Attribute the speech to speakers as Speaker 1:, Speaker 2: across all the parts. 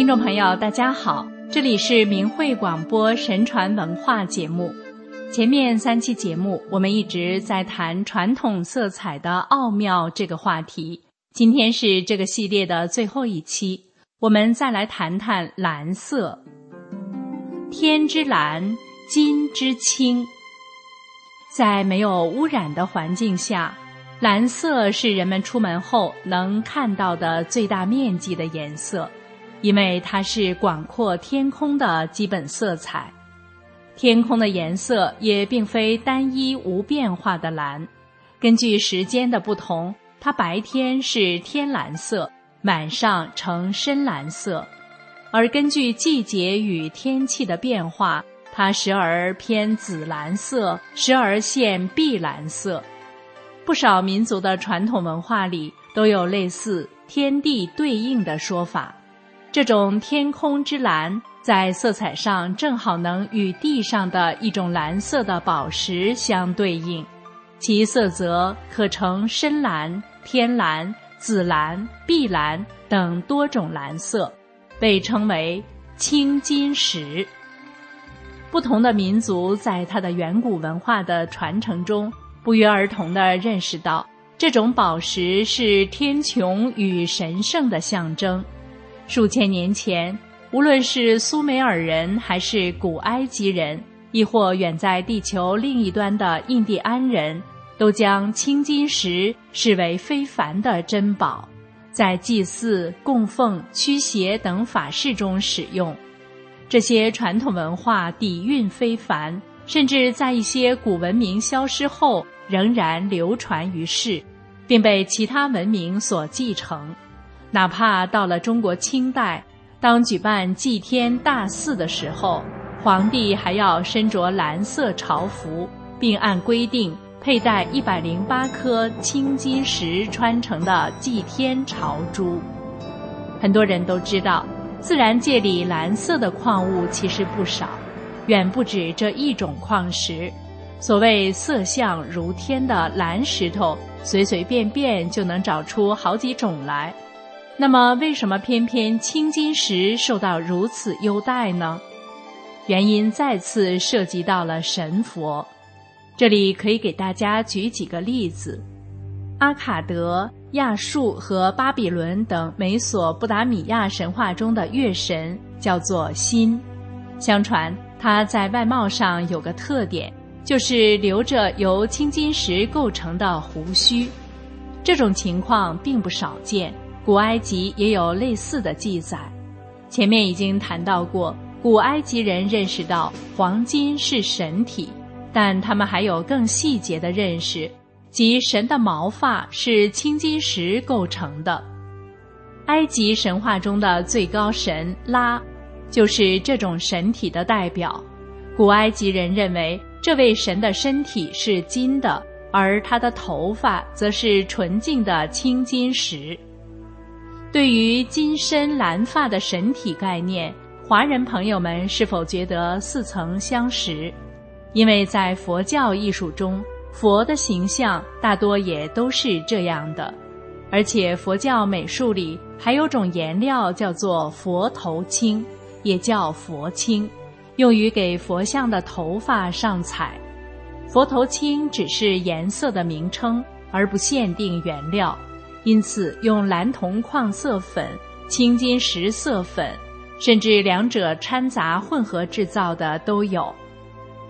Speaker 1: 听众朋友，大家好，这里是明慧广播神传文化节目。前面三期节目，我们一直在谈传统色彩的奥妙这个话题。今天是这个系列的最后一期，我们再来谈谈蓝色。天之蓝，金之青。在没有污染的环境下，蓝色是人们出门后能看到的最大面积的颜色，因为它是广阔天空的基本色彩。天空的颜色也并非单一无变化的蓝，根据时间的不同，它白天是天蓝色，晚上呈深蓝色；而根据季节与天气的变化。它时而偏紫蓝色，时而现碧蓝色。不少民族的传统文化里都有类似天地对应的说法。这种天空之蓝，在色彩上正好能与地上的一种蓝色的宝石相对应，其色泽可呈深蓝、天蓝、紫蓝、碧蓝等多种蓝色，被称为青金石。不同的民族在它的远古文化的传承中，不约而同地认识到，这种宝石是天穹与神圣的象征。数千年前，无论是苏美尔人，还是古埃及人，亦或远在地球另一端的印第安人，都将青金石视为非凡的珍宝，在祭祀、供奉、驱邪等法事中使用。这些传统文化底蕴非凡，甚至在一些古文明消失后仍然流传于世，并被其他文明所继承。哪怕到了中国清代，当举办祭天大祀的时候，皇帝还要身着蓝色朝服，并按规定佩戴一百零八颗青金石穿成的祭天朝珠。很多人都知道。自然界里蓝色的矿物其实不少，远不止这一种矿石。所谓色相如天的蓝石头，随随便便就能找出好几种来。那么，为什么偏偏青金石受到如此优待呢？原因再次涉及到了神佛。这里可以给大家举几个例子：阿卡德。亚述和巴比伦等美索不达米亚神话中的月神叫做辛，相传他在外貌上有个特点，就是留着由青金石构成的胡须。这种情况并不少见，古埃及也有类似的记载。前面已经谈到过，古埃及人认识到黄金是神体，但他们还有更细节的认识。即神的毛发是青金石构成的。埃及神话中的最高神拉，就是这种神体的代表。古埃及人认为这位神的身体是金的，而他的头发则是纯净的青金石。对于金身蓝发的神体概念，华人朋友们是否觉得似曾相识？因为在佛教艺术中。佛的形象大多也都是这样的，而且佛教美术里还有种颜料叫做佛头青，也叫佛青，用于给佛像的头发上彩。佛头青只是颜色的名称，而不限定原料，因此用蓝铜矿色粉、青金石色粉，甚至两者掺杂混合制造的都有。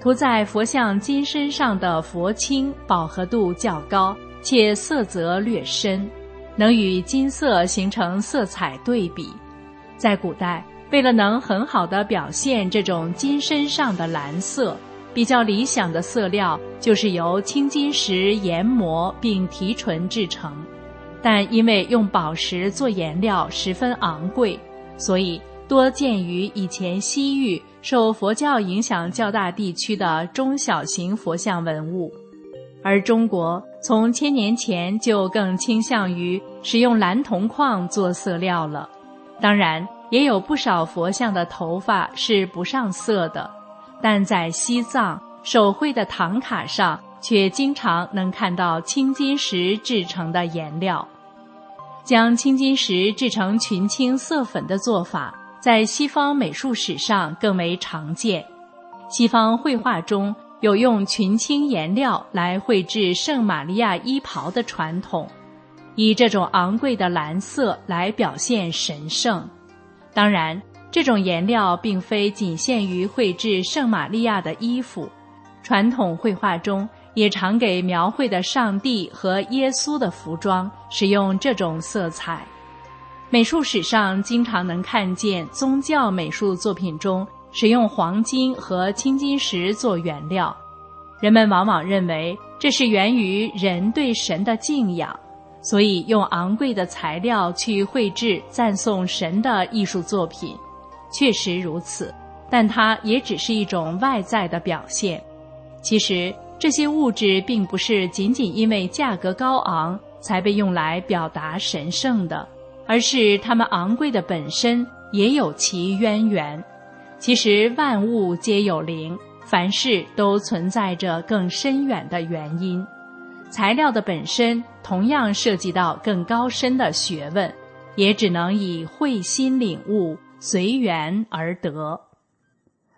Speaker 1: 涂在佛像金身上的佛青饱和度较高，且色泽略深，能与金色形成色彩对比。在古代，为了能很好的表现这种金身上的蓝色，比较理想的色料就是由青金石研磨并提纯制成。但因为用宝石做颜料十分昂贵，所以。多见于以前西域受佛教影响较大地区的中小型佛像文物，而中国从千年前就更倾向于使用蓝铜矿做色料了。当然，也有不少佛像的头发是不上色的，但在西藏手绘的唐卡上却经常能看到青金石制成的颜料。将青金石制成群青色粉的做法。在西方美术史上更为常见。西方绘画中有用群青颜料来绘制圣玛利亚衣袍的传统，以这种昂贵的蓝色来表现神圣。当然，这种颜料并非仅限于绘制圣玛利亚的衣服，传统绘画中也常给描绘的上帝和耶稣的服装使用这种色彩。美术史上经常能看见宗教美术作品中。使用黄金和青金石做原料，人们往往认为这是源于人对神的敬仰，所以用昂贵的材料去绘制赞颂神的艺术作品，确实如此。但它也只是一种外在的表现。其实这些物质并不是仅仅因为价格高昂才被用来表达神圣的，而是它们昂贵的本身也有其渊源。其实万物皆有灵，凡事都存在着更深远的原因。材料的本身同样涉及到更高深的学问，也只能以慧心领悟，随缘而得。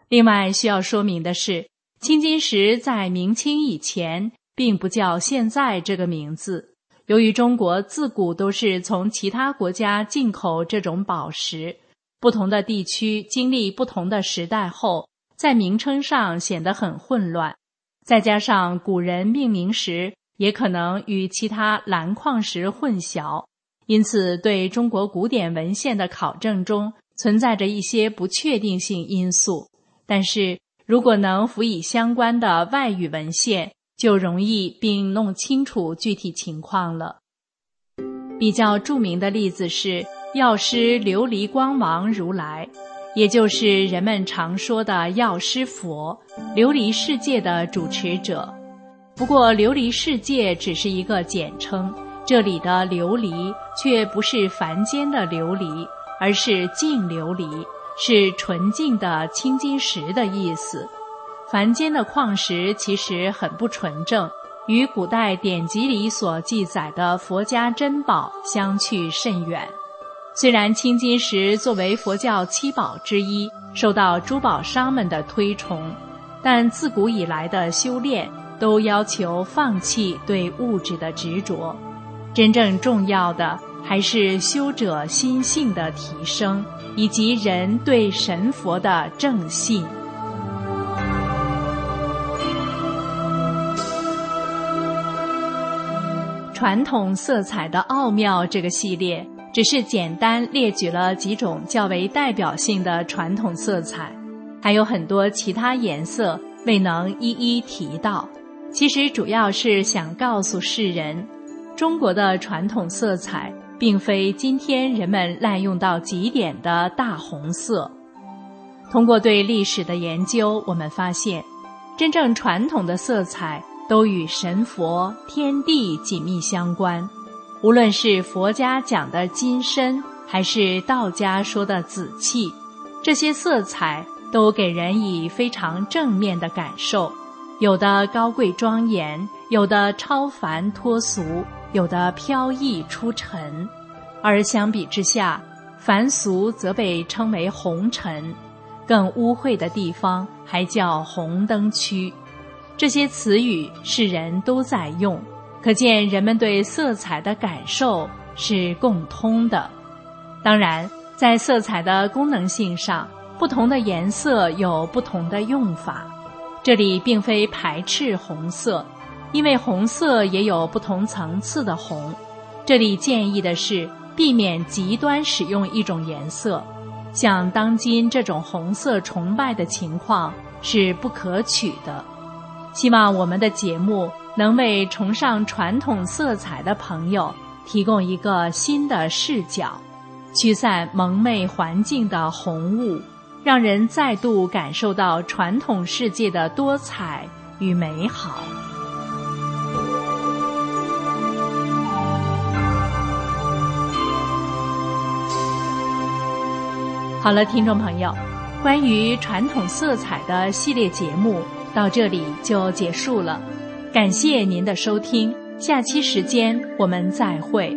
Speaker 1: 另外需要说明的是，青金石在明清以前并不叫现在这个名字。由于中国自古都是从其他国家进口这种宝石。不同的地区经历不同的时代后，在名称上显得很混乱。再加上古人命名时也可能与其他蓝矿石混淆，因此对中国古典文献的考证中存在着一些不确定性因素。但是如果能辅以相关的外语文献，就容易并弄清楚具体情况了。比较著名的例子是。药师琉璃光王如来，也就是人们常说的药师佛，琉璃世界的主持者。不过，琉璃世界只是一个简称，这里的琉璃却不是凡间的琉璃，而是净琉璃，是纯净的青金石的意思。凡间的矿石其实很不纯正，与古代典籍里所记载的佛家珍宝相去甚远。虽然青金石作为佛教七宝之一，受到珠宝商们的推崇，但自古以来的修炼都要求放弃对物质的执着，真正重要的还是修者心性的提升，以及人对神佛的正信。传统色彩的奥妙这个系列。只是简单列举了几种较为代表性的传统色彩，还有很多其他颜色未能一一提到。其实主要是想告诉世人，中国的传统色彩并非今天人们滥用到极点的大红色。通过对历史的研究，我们发现，真正传统的色彩都与神佛、天地紧密相关。无论是佛家讲的金身，还是道家说的紫气，这些色彩都给人以非常正面的感受。有的高贵庄严，有的超凡脱俗，有的飘逸出尘。而相比之下，凡俗则被称为红尘，更污秽的地方还叫红灯区。这些词语世人都在用。可见人们对色彩的感受是共通的。当然，在色彩的功能性上，不同的颜色有不同的用法。这里并非排斥红色，因为红色也有不同层次的红。这里建议的是避免极端使用一种颜色，像当今这种红色崇拜的情况是不可取的。希望我们的节目。能为崇尚传统色彩的朋友提供一个新的视角，驱散蒙昧环境的红雾，让人再度感受到传统世界的多彩与美好。好了，听众朋友，关于传统色彩的系列节目到这里就结束了。感谢您的收听，下期时间我们再会。